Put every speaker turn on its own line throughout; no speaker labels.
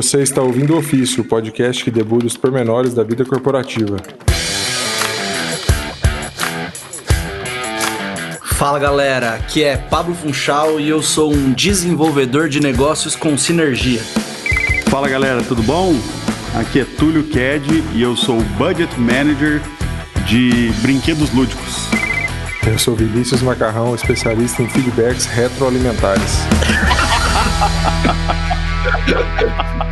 Você está ouvindo o Ofício, o podcast que debulha os pormenores da vida corporativa.
Fala galera, aqui é Pablo Funchal e eu sou um desenvolvedor de negócios com sinergia.
Fala galera, tudo bom? Aqui é Túlio Ked e eu sou o Budget Manager de brinquedos lúdicos.
Eu sou Vinícius Macarrão, especialista em feedbacks retroalimentares.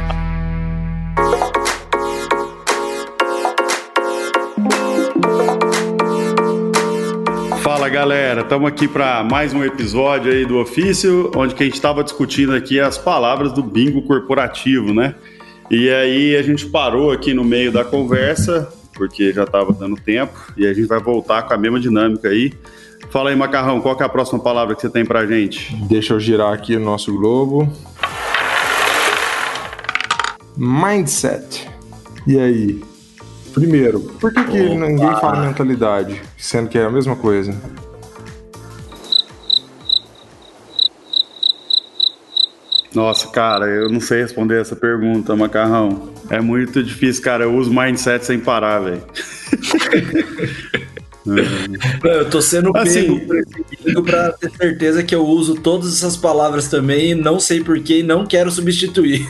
galera, estamos aqui para mais um episódio aí do ofício, onde que a gente estava discutindo aqui as palavras do bingo corporativo, né? E aí a gente parou aqui no meio da conversa, porque já estava dando tempo, e a gente vai voltar com a mesma dinâmica aí. Fala aí, Macarrão, qual é a próxima palavra que você tem pra gente?
Deixa eu girar aqui o nosso globo. Mindset. E aí? Primeiro, por que, que ninguém fala mentalidade, sendo que é a mesma coisa?
Nossa, cara, eu não sei responder essa pergunta, Macarrão. É muito difícil, cara. Eu uso mindset sem parar, velho.
Eu tô sendo
Assim-
pego perseguido pra ter certeza que eu uso todas essas palavras também e não sei porquê e não quero substituir.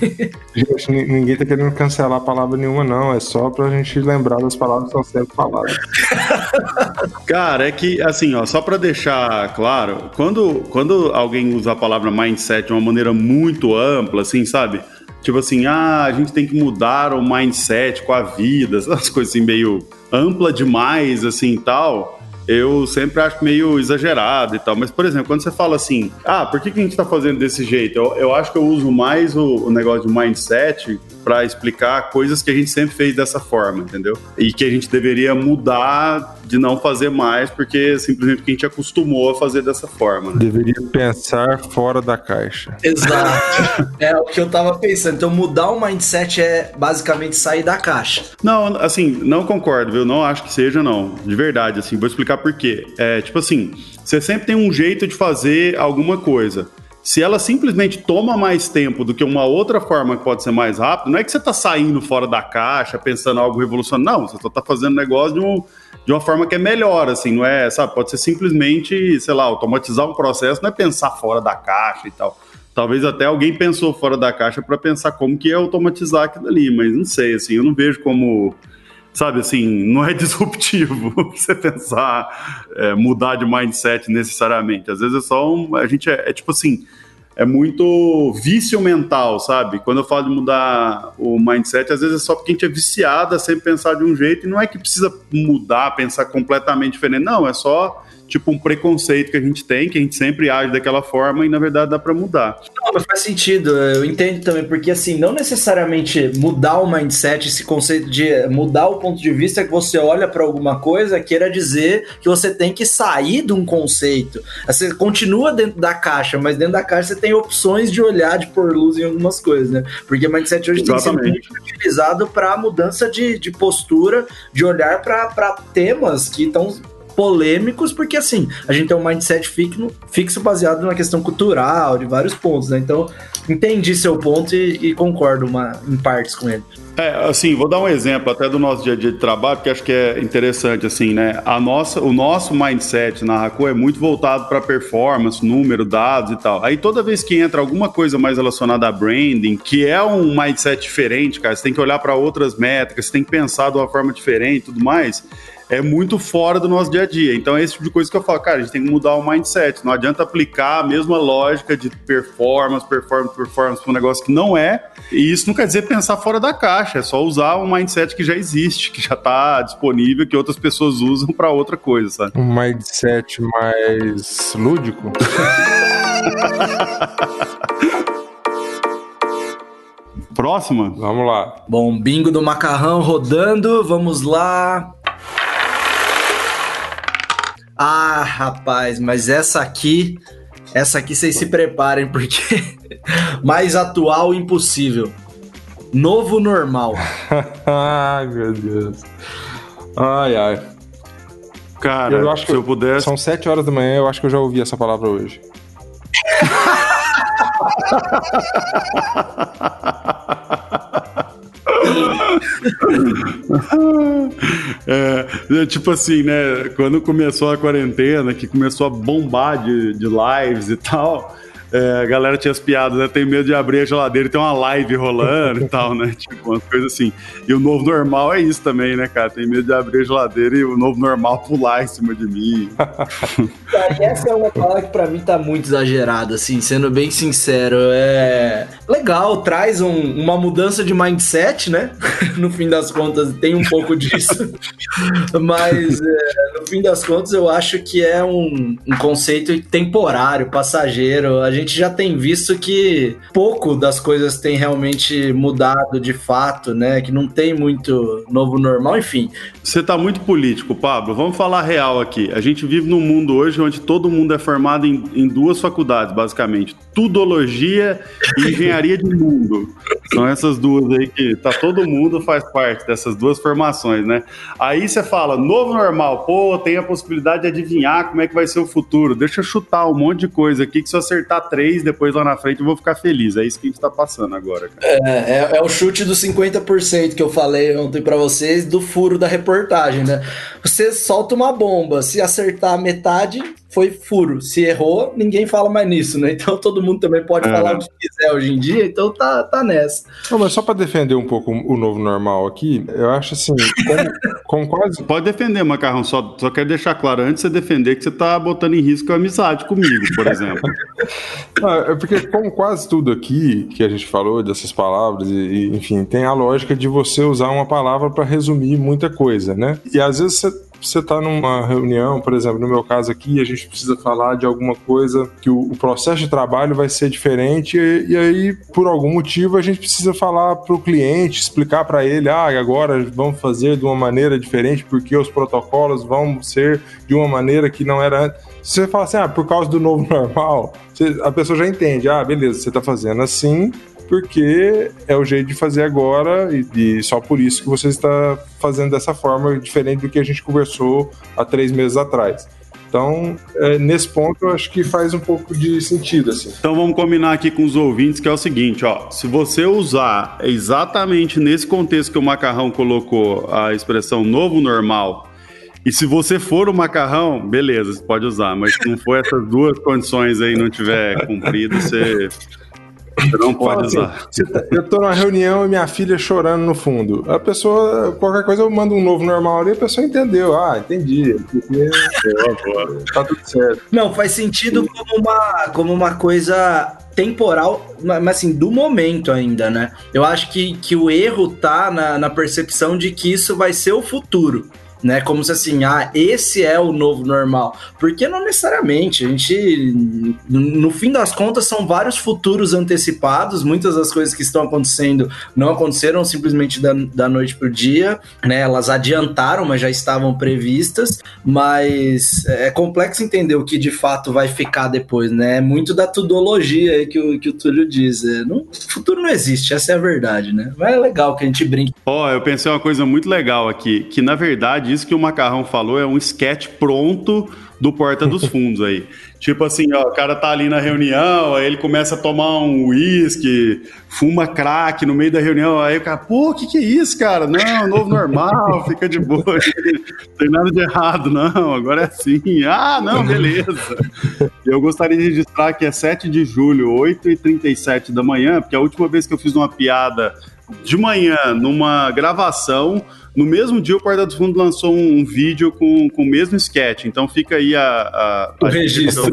Gente, ni- ninguém tá querendo cancelar palavra nenhuma, não. É só pra gente lembrar das palavras que estão sendo faladas.
Cara, é que, assim, ó, só pra deixar claro, quando, quando alguém usa a palavra mindset de uma maneira muito ampla, assim, sabe? Tipo assim, ah, a gente tem que mudar o mindset com a vida, essas coisas assim, meio ampla demais, assim, e tal. Eu sempre acho meio exagerado e tal. Mas, por exemplo, quando você fala assim, ah, por que, que a gente tá fazendo desse jeito? Eu, eu acho que eu uso mais o, o negócio de mindset para explicar coisas que a gente sempre fez dessa forma, entendeu? E que a gente deveria mudar de não fazer mais, porque simplesmente porque a gente acostumou a fazer dessa forma. né?
Deveria pensar fora da caixa.
Exato. é o que eu tava pensando. Então mudar o mindset é basicamente sair da caixa.
Não, assim, não concordo, viu? Não acho que seja, não. De verdade, assim, vou explicar por quê. É, tipo assim, você sempre tem um jeito de fazer alguma coisa. Se ela simplesmente toma mais tempo do que uma outra forma que pode ser mais rápida, não é que você tá saindo fora da caixa, pensando algo revolucionário, não. Você só tá fazendo negócio de, um, de uma forma que é melhor, assim, não é, sabe? Pode ser simplesmente, sei lá, automatizar um processo, não é pensar fora da caixa e tal. Talvez até alguém pensou fora da caixa para pensar como que ia automatizar aquilo ali, mas não sei, assim, eu não vejo como, sabe, assim, não é disruptivo você pensar, é, mudar de mindset necessariamente. Às vezes é só um, a gente é, é tipo assim, é muito vício mental, sabe? Quando eu falo de mudar o mindset, às vezes é só porque a gente é viciado a sempre pensar de um jeito e não é que precisa mudar, pensar completamente diferente. Não, é só tipo um preconceito que a gente tem, que a gente sempre age daquela forma e na verdade dá para mudar.
Não, mas faz sentido, eu entendo também, porque assim, não necessariamente mudar o mindset, esse conceito de mudar o ponto de vista que você olha para alguma coisa, queira dizer que você tem que sair de um conceito. Você continua dentro da caixa, mas dentro da caixa você tem opções de olhar, de pôr luz em algumas coisas, né? Porque mindset hoje tem sido
Exatamente.
muito utilizado para mudança de, de postura, de olhar para temas que estão polêmicos, porque assim, a gente tem um mindset fixo, fixo baseado na questão cultural, de vários pontos, né? Então, entendi seu ponto e, e concordo uma, em partes com ele.
É, assim, vou dar um exemplo até do nosso dia a dia de trabalho, porque acho que é interessante, assim, né? A nossa, o nosso mindset na Raco é muito voltado para performance, número, dados e tal. Aí toda vez que entra alguma coisa mais relacionada a branding, que é um mindset diferente, cara, você tem que olhar para outras métricas, você tem que pensar de uma forma diferente e tudo mais é muito fora do nosso dia a dia. Então é esse tipo de coisa que eu falo, cara, a gente tem que mudar o mindset. Não adianta aplicar a mesma lógica de performance, performance, performance para um negócio que não é. E isso não quer dizer pensar fora da caixa, é só usar um mindset que já existe, que já está disponível, que outras pessoas usam para outra coisa, sabe?
Um mindset mais lúdico.
Próxima?
Vamos lá.
Bom, bingo do macarrão rodando, vamos lá. Ah, rapaz, mas essa aqui, essa aqui vocês se preparem, porque mais atual impossível. Novo normal.
ai, meu Deus. Ai, ai.
Cara,
Eu acho
se
que
eu pudesse.
São 7 horas da manhã, eu acho que eu já ouvi essa palavra hoje.
é, tipo assim, né? Quando começou a quarentena, que começou a bombar de, de lives e tal, é, a galera tinha as piadas, né? Tem medo de abrir a geladeira e ter uma live rolando e tal, né? Tipo, umas coisas assim. E o novo normal é isso também, né, cara? Tem medo de abrir a geladeira e o novo normal pular em cima de mim.
Cara, essa é uma palavra que pra mim tá muito exagerada, assim, sendo bem sincero. É legal, traz um, uma mudança de mindset, né? no fim das contas, tem um pouco disso. Mas, é, no fim das contas, eu acho que é um, um conceito temporário, passageiro. A gente já tem visto que pouco das coisas tem realmente mudado de fato, né? Que não tem muito novo normal, enfim.
Você tá muito político, Pablo. Vamos falar real aqui. A gente vive num mundo hoje onde todo mundo é formado em, em duas faculdades, basicamente: tudologia e engenharia de mundo. São essas duas aí que tá todo mundo faz parte dessas duas formações, né? Aí você fala, novo normal, pô, tem a possibilidade de adivinhar como é que vai ser o futuro. Deixa eu chutar um monte de coisa aqui que se eu acertar três, depois lá na frente eu vou ficar feliz. É isso que a gente tá passando agora.
É, é, é, o chute dos 50% que eu falei ontem para vocês do furo da reportagem, né? Você solta uma bomba, se acertar metade, foi furo. Se errou, ninguém fala mais nisso, né? Então todo mundo também pode é. falar o que quiser hoje em dia, então tá, tá nessa.
Não, mas só para defender um pouco o novo normal aqui, eu acho assim, com, com quase.
Pode defender, Macarrão, só, só quero deixar claro antes de você defender que você tá botando em risco a amizade comigo, por exemplo.
Não, é porque, como quase tudo aqui que a gente falou dessas palavras, e, enfim, tem a lógica de você usar uma palavra para resumir muita coisa, né? E às vezes você você está numa reunião, por exemplo, no meu caso aqui, a gente precisa falar de alguma coisa que o, o processo de trabalho vai ser diferente e, e, aí, por algum motivo, a gente precisa falar para o cliente, explicar para ele, ah, agora vamos fazer de uma maneira diferente porque os protocolos vão ser de uma maneira que não era antes. Se você fala assim, ah, por causa do novo normal, você, a pessoa já entende, ah, beleza, você está fazendo assim, porque é o jeito de fazer agora e, só por isso que você está fazendo dessa forma, diferente do que a gente conversou há três meses atrás. Então, é, nesse ponto, eu acho que faz um pouco de sentido. Assim.
Então, vamos combinar aqui com os ouvintes que é o seguinte: ó, se você usar exatamente nesse contexto que o Macarrão colocou a expressão novo normal, e se você for o Macarrão, beleza, você pode usar, mas se não for essas duas condições aí não tiver cumprido, você você não pode assim, usar.
Tá, eu tô numa reunião e minha filha chorando no fundo. A pessoa, qualquer coisa, eu mando um novo normal ali, a pessoa entendeu. Ah, entendi. tá tudo certo.
Não, faz sentido como uma, como uma coisa temporal, mas assim, do momento ainda, né? Eu acho que, que o erro tá na, na percepção de que isso vai ser o futuro né? Como se assim, ah, esse é o novo normal. Porque não necessariamente. A gente, no fim das contas, são vários futuros antecipados. Muitas das coisas que estão acontecendo não aconteceram simplesmente da, da noite pro dia, né? Elas adiantaram, mas já estavam previstas. Mas é complexo entender o que de fato vai ficar depois, né? É muito da tudologia aí que o, que o Túlio diz. É, não, futuro não existe, essa é a verdade, né? Mas é legal que a gente brinque.
Ó, oh, eu pensei uma coisa muito legal aqui, que na verdade isso que o Macarrão falou é um sketch pronto do Porta dos Fundos aí. tipo assim, ó, o cara tá ali na reunião, aí ele começa a tomar um uísque, fuma crack no meio da reunião, aí o cara, pô, o que que é isso, cara? Não, novo normal, fica de boa, não tem nada de errado, não, agora é assim. Ah, não, beleza. Eu gostaria de registrar que é 7 de julho, 8h37 da manhã, porque a última vez que eu fiz uma piada de manhã, numa gravação, no mesmo dia, o Porta dos Fundos lançou um, um, vídeo com, com o mesmo sketch. Então fica aí a, a,
o a registro.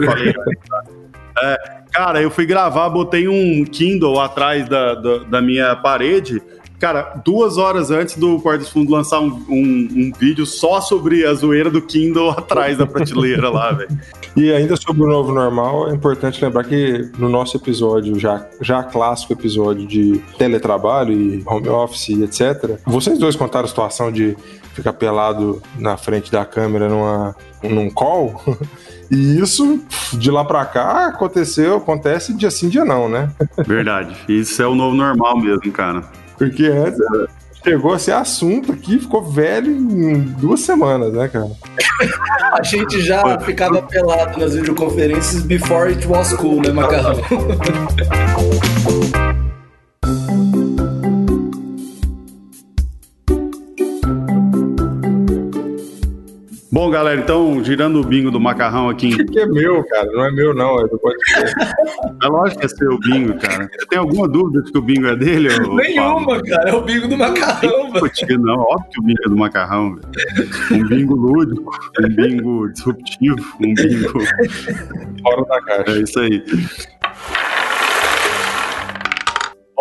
É, cara, eu fui gravar, botei um Kindle atrás da, da, da minha parede Cara, duas horas antes do Porta dos Fundos lançar um, um, um, vídeo só sobre a zoeira do Kindle atrás da prateleira lá, velho.
E ainda sobre o novo normal, é importante lembrar que no nosso episódio, já, já clássico episódio de teletrabalho e home office e etc., vocês dois contaram a situação de ficar pelado na frente da câmera numa, num call. E isso, de lá pra cá, aconteceu, acontece dia sim, dia não, né?
Verdade. Isso é o novo normal mesmo, cara.
Porque antes era, Chegou a ser assunto aqui, ficou velho em duas semanas, né, cara?
a gente já ficava pelado nas videoconferências before it was cool, né, Macarrão?
Bom, galera, então, girando o bingo do macarrão aqui.
Em... que é meu, cara, não é meu, não. É do podcast.
É lógico que é seu bingo, cara. Você tem alguma dúvida de que o bingo é dele?
Nenhuma, cara. É o bingo do macarrão,
velho. Não, óbvio que o bingo é do macarrão, velho. Um bingo lúdico, um bingo disruptivo, um bingo.
Fora da caixa.
É isso aí.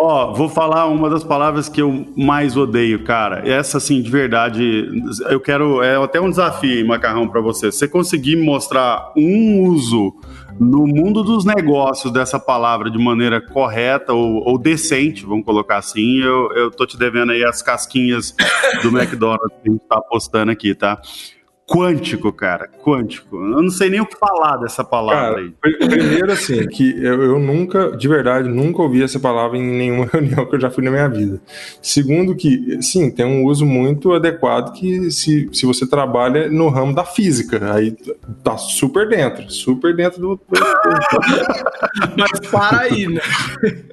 Ó, oh, vou falar uma das palavras que eu mais odeio, cara. Essa, assim, de verdade, eu quero. É até um desafio, Macarrão, para você. Você conseguir mostrar um uso no mundo dos negócios dessa palavra de maneira correta ou, ou decente, vamos colocar assim, eu, eu tô te devendo aí as casquinhas do McDonald's que a gente tá postando aqui, tá? Quântico, cara. Quântico. Eu não sei nem o que falar dessa palavra cara,
aí. Primeiro, assim, que eu, eu, nunca, de verdade, nunca ouvi essa palavra em nenhuma reunião que eu já fui na minha vida. Segundo, que, sim, tem um uso muito adequado que se, se você trabalha no ramo da física, aí tá super dentro, super dentro do.
Mas para aí, né?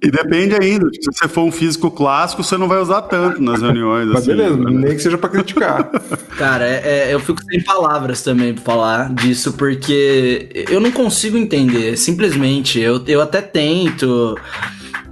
E depende ainda. Se você for um físico clássico, você não vai usar tanto nas reuniões.
Mas assim, beleza, né? nem que seja para criticar.
Cara, é, é, eu fico sem palavras também pra falar disso, porque eu não consigo entender. Simplesmente, eu, eu até tento.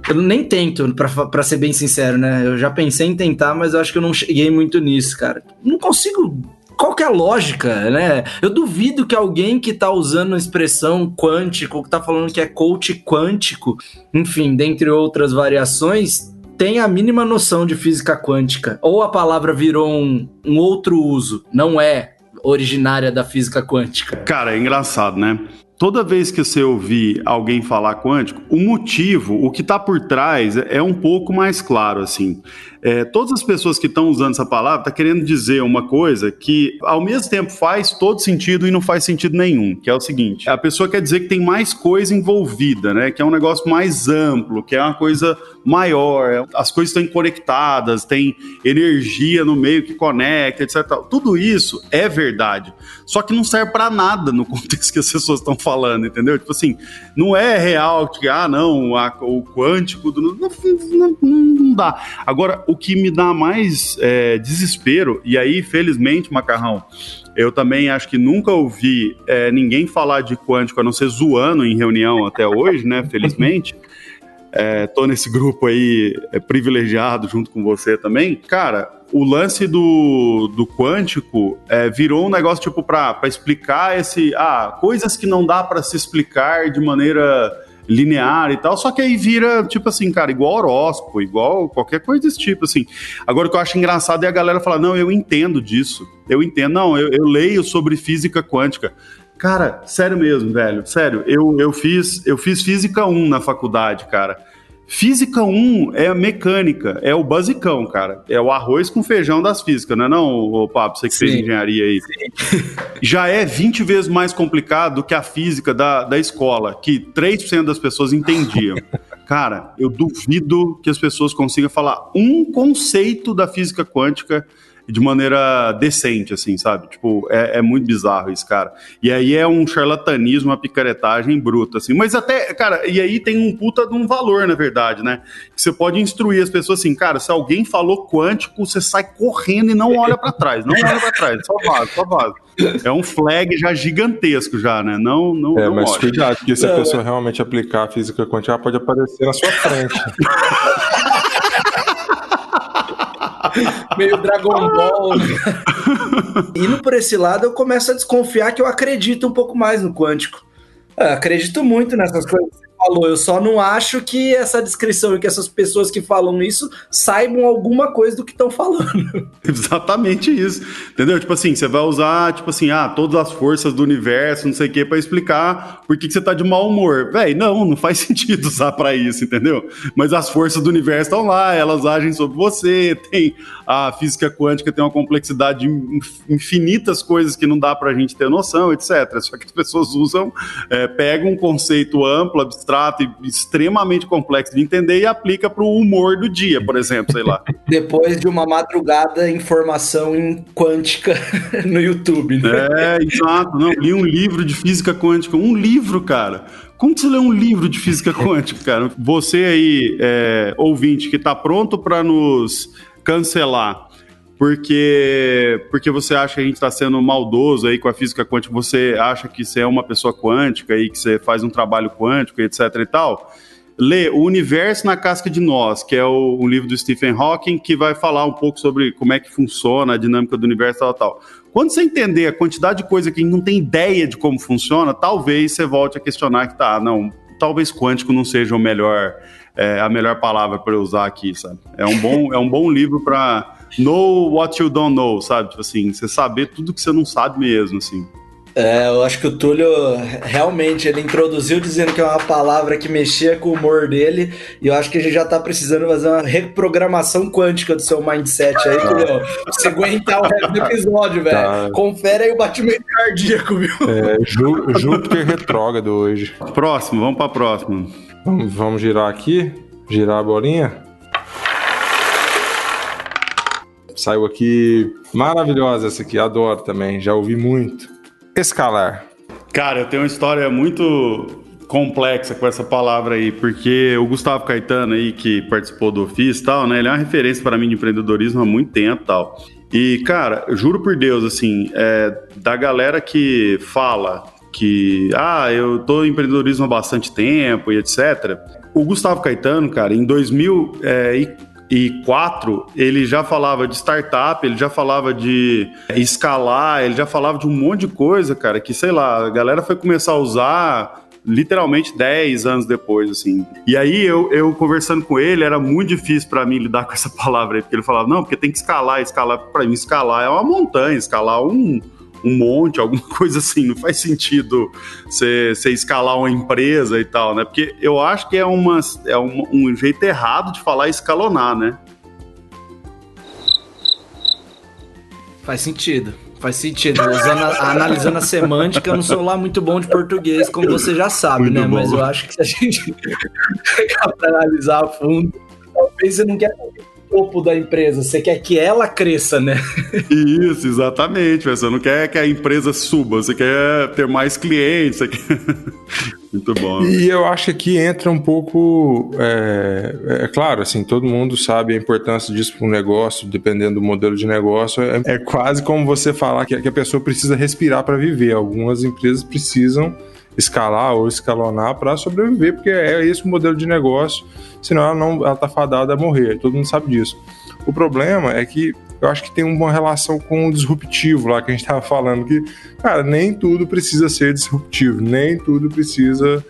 Eu nem tento, pra ser bem sincero, né? Eu já pensei em tentar, mas eu acho que eu não cheguei muito nisso, cara. Não consigo qual que é a lógica, né? Eu duvido que alguém que tá usando a expressão quântico, que tá falando que é coach quântico, enfim, dentre outras variações, tem a mínima noção de física quântica. Ou a palavra virou um, um outro uso, não é originária da física quântica.
Cara, é engraçado, né? Toda vez que você ouvir alguém falar quântico, o motivo, o que está por trás é um pouco mais claro, assim. É, todas as pessoas que estão usando essa palavra estão tá querendo dizer uma coisa que, ao mesmo tempo, faz todo sentido e não faz sentido nenhum, que é o seguinte: a pessoa quer dizer que tem mais coisa envolvida, né? Que é um negócio mais amplo, que é uma coisa maior, as coisas estão conectadas, tem energia no meio que conecta, etc. Tudo isso é verdade, só que não serve para nada no contexto que as pessoas estão falando, entendeu? Tipo assim, não é real que, ah, não, a, o quântico do. Não, não, não dá. Agora, o que me dá mais é, desespero, e aí, felizmente, Macarrão, eu também acho que nunca ouvi é, ninguém falar de quântico, a não ser zoando em reunião até hoje, né? Felizmente. É, tô nesse grupo aí é, privilegiado junto com você também. Cara, o lance do, do quântico é, virou um negócio tipo para explicar esse. Ah, coisas que não dá para se explicar de maneira linear e tal, só que aí vira, tipo assim, cara, igual horóscopo, igual qualquer coisa desse tipo, assim. Agora, o que eu acho engraçado é a galera falar, não, eu entendo disso, eu entendo, não, eu, eu leio sobre física quântica. Cara, sério mesmo, velho, sério, eu, eu, fiz, eu fiz física 1 na faculdade, cara. Física 1 é a mecânica, é o basicão, cara. É o arroz com feijão das físicas, não é não, o Papo? Você que Sim. fez engenharia aí. Sim. Já é 20 vezes mais complicado do que a física da, da escola, que 3% das pessoas entendiam. cara, eu duvido que as pessoas consigam falar um conceito da física quântica de maneira decente, assim, sabe? Tipo, é, é, muito bizarro isso, cara. E aí é um charlatanismo, uma picaretagem bruta, assim. Mas até, cara, e aí tem um puta de um valor, na verdade, né? Que você pode instruir as pessoas assim, cara, se alguém falou quântico, você sai correndo e não olha para trás, não olha para trás, só vaza, só vaza. É um flag já gigantesco já, né? Não, não.
É,
não
mas olha. cuidado, porque se a pessoa realmente aplicar a física quântica, ela pode aparecer na sua frente.
meio Dragon Ball. Indo por esse lado, eu começo a desconfiar que eu acredito um pouco mais no quântico. Eu acredito muito nessas coisas falou. Eu só não acho que essa descrição e que essas pessoas que falam isso saibam alguma coisa do que estão falando.
Exatamente isso. Entendeu? Tipo assim, você vai usar, tipo assim, ah, todas as forças do universo, não sei o quê, para explicar por que, que você tá de mau humor. Véi, não, não faz sentido usar para isso, entendeu? Mas as forças do universo estão lá, elas agem sobre você, tem a física quântica tem uma complexidade de infinitas coisas que não dá pra gente ter noção, etc. Só que as pessoas usam, é, pegam um conceito amplo, abstrato, abstrato e extremamente complexo de entender e aplica para o humor do dia, por exemplo, sei lá.
Depois de uma madrugada, informação em quântica no YouTube,
né? É, exato. Não, li um livro de física quântica, um livro, cara. Como que você lê um livro de física quântica, cara? Você aí, é, ouvinte, que está pronto para nos cancelar porque porque você acha que a gente está sendo maldoso aí com a física quântica, você acha que você é uma pessoa quântica e que você faz um trabalho quântico, etc e tal. Lê O Universo na Casca de Nós, que é o, um livro do Stephen Hawking, que vai falar um pouco sobre como é que funciona a dinâmica do universo tal, tal. Quando você entender a quantidade de coisa que a gente não tem ideia de como funciona, talvez você volte a questionar que tá, não, talvez quântico não seja o melhor, é, a melhor palavra para usar aqui, sabe? É um bom, é um bom livro para know what you don't know, sabe? Tipo assim, você saber tudo que você não sabe mesmo, assim.
É, eu acho que o Túlio realmente ele introduziu dizendo que é uma palavra que mexia com o humor dele, e eu acho que a gente já tá precisando fazer uma reprogramação quântica do seu mindset aí, Túlio. Pra você aguentar o resto do episódio, velho. Tá. Confere aí o batimento cardíaco, viu?
É, Júpiter retrógrado hoje.
Próximo, vamos pra próxima.
Vamos, vamos girar aqui? Girar a bolinha? Saiu aqui maravilhosa essa aqui, adoro também, já ouvi muito. Escalar.
Cara, eu tenho uma história muito complexa com essa palavra aí, porque o Gustavo Caetano aí, que participou do Office e tal, né, ele é uma referência para mim de empreendedorismo há muito tempo e tal. E, cara, juro por Deus, assim, é, da galera que fala que, ah, eu tô em empreendedorismo há bastante tempo e etc. O Gustavo Caetano, cara, em 2000, é, e quatro, ele já falava de startup, ele já falava de escalar, ele já falava de um monte de coisa, cara, que sei lá, a galera foi começar a usar literalmente 10 anos depois, assim. E aí eu, eu conversando com ele, era muito difícil para mim lidar com essa palavra aí, porque ele falava, não, porque tem que escalar, escalar, para mim escalar é uma montanha, escalar um um monte, alguma coisa assim. Não faz sentido você, escalar uma empresa e tal, né? Porque eu acho que é, uma, é um, um jeito errado de falar escalonar, né?
Faz sentido. Faz sentido. A, analisando a semântica, eu não sou lá muito bom de português, como você já sabe, muito né? Bom. Mas eu acho que se a gente analisar a fundo, talvez você não quer topo da empresa, você quer que ela cresça, né?
Isso, exatamente. Você não quer que a empresa suba, você quer ter mais clientes. Quer... Muito bom.
E eu acho que entra um pouco. É, é, claro, assim, todo mundo sabe a importância disso para um negócio, dependendo do modelo de negócio. É, é quase como você falar que, que a pessoa precisa respirar para viver. Algumas empresas precisam escalar ou escalonar para sobreviver, porque é esse o modelo de negócio, senão ela não ela tá fadada a morrer, todo mundo sabe disso. O problema é que eu acho que tem uma relação com o disruptivo lá que a gente estava falando, que, cara, nem tudo precisa ser disruptivo, nem tudo precisa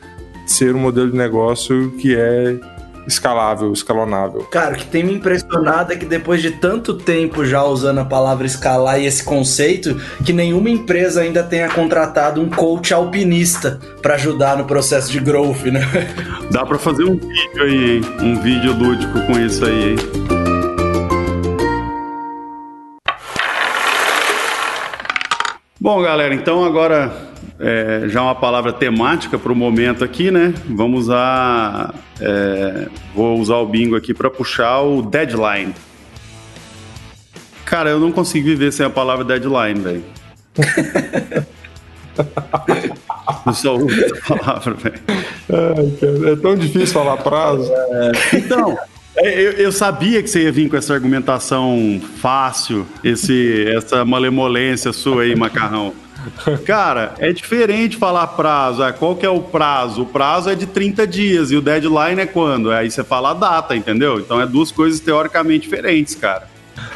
ser um modelo de negócio que é escalável, escalonável.
Cara, o que tem me impressionado é que depois de tanto tempo já usando a palavra escalar e esse conceito, que nenhuma empresa ainda tenha contratado um coach alpinista para ajudar no processo de growth, né?
Dá para fazer um vídeo aí, hein? Um vídeo lúdico com isso aí, hein? Bom, galera, então agora é, já uma palavra temática para o momento aqui, né? Vamos usar. É, vou usar o bingo aqui para puxar o deadline. Cara, eu não consigo viver sem a palavra deadline, velho. eu só uso essa palavra, velho.
É tão difícil falar prazo.
É, então. É, eu, eu, sabia que você ia vir com essa argumentação fácil, esse, essa malemolência sua aí, macarrão. Cara, é diferente falar prazo. É, qual que é o prazo? O prazo é de 30 dias e o deadline é quando? Aí você fala a data, entendeu? Então é duas coisas teoricamente diferentes, cara.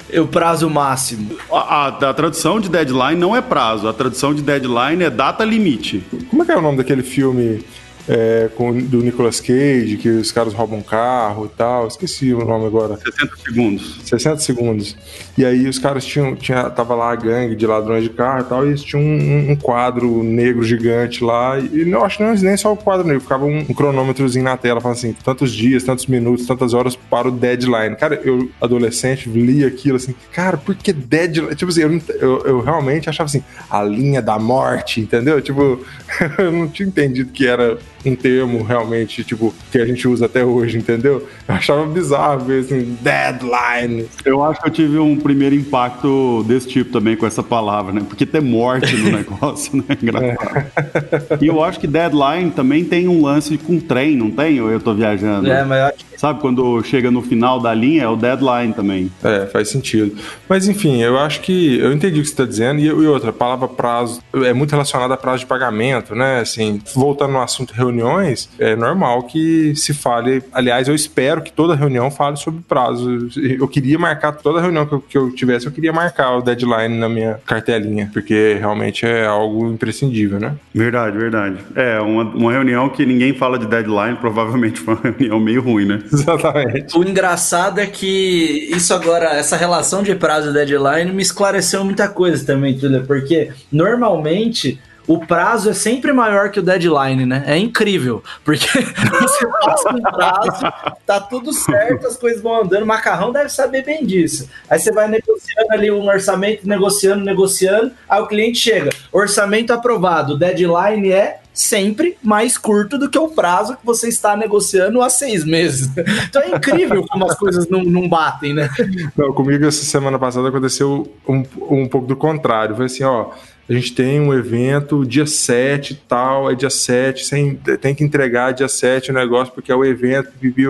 É o prazo máximo.
A, a, a, tradução de deadline não é prazo, a tradução de deadline é data limite.
Como é que é o nome daquele filme é, com, do Nicolas Cage, que os caras roubam carro e tal. Esqueci o nome agora.
60 segundos.
60 segundos. E aí os caras tinham. Tinha, tava lá a gangue de ladrões de carro e tal, e eles tinham um, um quadro negro gigante lá. E não acho que não nem só o quadro negro, ficava um, um cronômetrozinho na tela, falando assim: tantos dias, tantos minutos, tantas horas para o deadline. Cara, eu, adolescente, li aquilo assim, cara, por que deadline? Tipo assim, eu, eu, eu realmente achava assim, a linha da morte, entendeu? Tipo, eu não tinha entendido que era um termo realmente, tipo, que a gente usa até hoje, entendeu? Eu achava bizarro ver assim, deadline.
Eu acho que eu tive um primeiro impacto desse tipo também com essa palavra, né? Porque ter morte no negócio, né? Engraçado. É. E eu acho que deadline também tem um lance com trem, não tem? Ou eu tô viajando?
É, mas eu acho que...
Sabe, quando chega no final da linha, é o deadline também.
É, faz sentido. Mas enfim, eu acho que eu entendi o que você está dizendo. E, e outra, a palavra prazo é muito relacionada a prazo de pagamento, né? Assim, voltando no assunto reuniões, é normal que se fale. Aliás, eu espero que toda reunião fale sobre prazo. Eu queria marcar toda reunião que eu, que eu tivesse, eu queria marcar o deadline na minha cartelinha, porque realmente é algo imprescindível, né?
Verdade, verdade. É, uma, uma reunião que ninguém fala de deadline, provavelmente foi uma reunião meio ruim, né?
Exatamente.
O engraçado é que isso agora, essa relação de prazo e deadline me esclareceu muita coisa também, Túlio, porque normalmente o prazo é sempre maior que o deadline, né? É incrível, porque você passa um prazo, tá tudo certo, as coisas vão andando, o macarrão deve saber bem disso. Aí você vai negociando ali um orçamento, negociando, negociando, aí o cliente chega, orçamento aprovado, deadline é sempre mais curto do que o prazo que você está negociando há seis meses. Então é incrível como as coisas não, não batem, né?
Não, comigo essa semana passada aconteceu um, um pouco do contrário. Foi assim, ó, a gente tem um evento dia 7 tal, é dia 7, sem, tem que entregar dia 7 o negócio porque é o evento, bibi,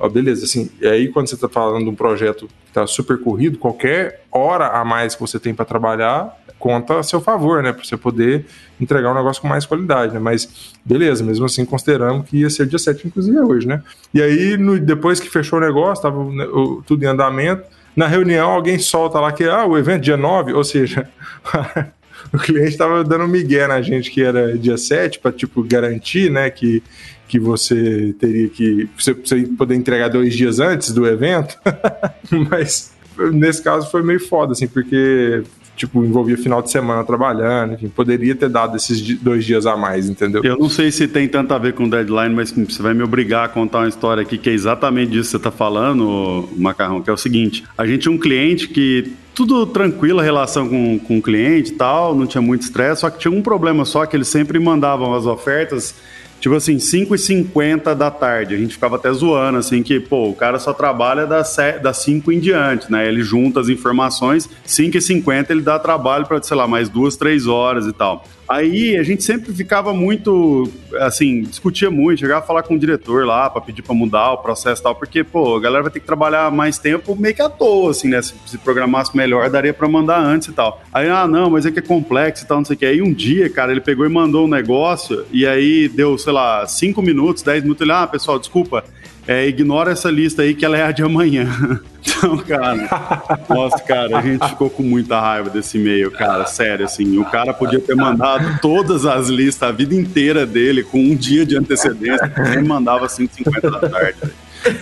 Ó, beleza, assim, e aí quando você está falando de um projeto que está super corrido, qualquer hora a mais que você tem para trabalhar conta a seu favor, né? Para você poder entregar um negócio com mais qualidade, né? Mas beleza, mesmo assim consideramos que ia ser dia 7, inclusive hoje, né? E aí, no, depois que fechou o negócio, estava né, tudo em andamento, na reunião alguém solta lá que ah, o evento dia 9, ou seja, o cliente estava dando um migué na gente que era dia 7 para tipo garantir, né, que que você teria que você, você poder entregar dois dias antes do evento, mas nesse caso foi meio foda, assim, porque tipo, envolvia final de semana trabalhando, enfim, poderia ter dado esses dois dias a mais, entendeu?
Eu não sei se tem tanto a ver com deadline, mas você vai me obrigar a contar uma história aqui que é exatamente disso que você está falando, Macarrão, que é o seguinte, a gente tinha um cliente que tudo tranquilo a relação com, com o cliente e tal, não tinha muito estresse, só que tinha um problema só, que eles sempre mandavam as ofertas Tipo assim, 5h50 da tarde. A gente ficava até zoando, assim, que, pô, o cara só trabalha das, das 5 em diante, né? Ele junta as informações, 5h50 ele dá trabalho para, sei lá, mais duas, três horas e tal. Aí a gente sempre ficava muito, assim, discutia muito, chegava a falar com o diretor lá para pedir para mudar o processo e tal, porque, pô, a galera vai ter que trabalhar mais tempo meio que à toa, assim, né? Se, se programasse melhor, daria para mandar antes e tal. Aí, ah, não, mas é que é complexo e tal, não sei o que. Aí um dia, cara, ele pegou e mandou um negócio e aí deu, sei lá, 5 minutos, 10 minutos, ele, ah, pessoal, desculpa, é, ignora essa lista aí que ela é a de amanhã. Então, cara, nossa, cara, a gente ficou com muita raiva desse e-mail, cara, sério, assim, o cara podia ter mandado todas as listas a vida inteira dele com um dia de antecedência, ele mandava 5h50 da tarde.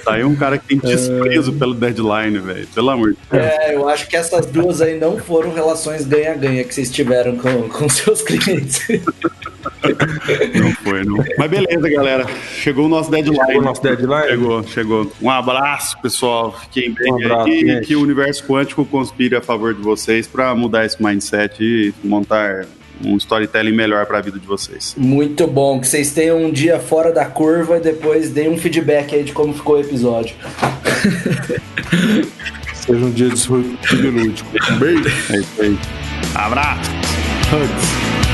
Tá aí um cara que tem desprezo pelo deadline, velho. Pelo amor de
Deus. É, eu acho que essas duas aí não foram relações ganha-ganha que vocês tiveram com, com seus clientes.
Não foi, não. Mas beleza, galera. Chegou o nosso deadline. Chegou
o nosso deadline?
Chegou, chegou. Um abraço, pessoal. Fiquem bem um abraço, aí. Que o universo quântico conspire a favor de vocês para mudar esse mindset e montar um storytelling melhor para a vida de vocês.
Muito bom, que vocês tenham um dia fora da curva e depois deem um feedback aí de como ficou o episódio.
Seja um dia de lúdico.
Um beijo. É isso aí. Abraço. Hugs.